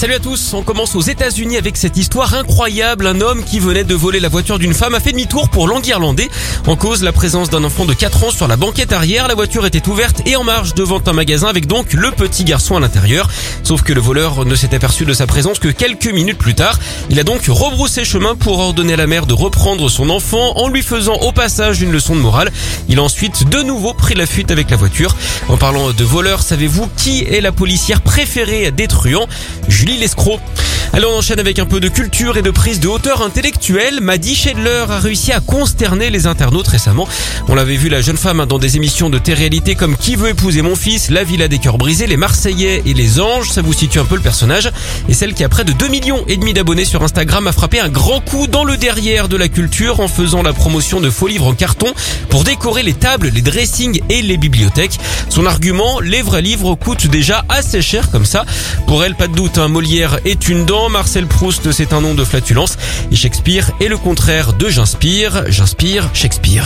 Salut à tous, on commence aux États-Unis avec cette histoire incroyable. Un homme qui venait de voler la voiture d'une femme a fait demi-tour pour l'enguirlander. En cause, la présence d'un enfant de 4 ans sur la banquette arrière. La voiture était ouverte et en marche devant un magasin avec donc le petit garçon à l'intérieur. Sauf que le voleur ne s'est aperçu de sa présence que quelques minutes plus tard. Il a donc rebroussé chemin pour ordonner à la mère de reprendre son enfant en lui faisant au passage une leçon de morale. Il a ensuite de nouveau pris la fuite avec la voiture. En parlant de voleur, savez-vous qui est la policière préférée des truands Julie l'escroc. Alors on enchaîne avec un peu de culture et de prise de hauteur intellectuelle. Maddy Schedler a réussi à consterner les internautes récemment. On l'avait vu la jeune femme dans des émissions de télé-réalité comme Qui veut épouser mon fils, La Villa des cœurs brisés, Les Marseillais et Les Anges. Ça vous situe un peu le personnage. Et celle qui a près de 2 millions et demi d'abonnés sur Instagram a frappé un grand coup dans le derrière de la culture en faisant la promotion de faux livres en carton pour décorer les tables, les dressings et les bibliothèques. Son argument, les vrais livres coûtent déjà assez cher comme ça. Pour elle, pas de doute, un Molière est une Marcel Proust, c'est un nom de flatulence. Et Shakespeare est le contraire de j'inspire. J'inspire Shakespeare.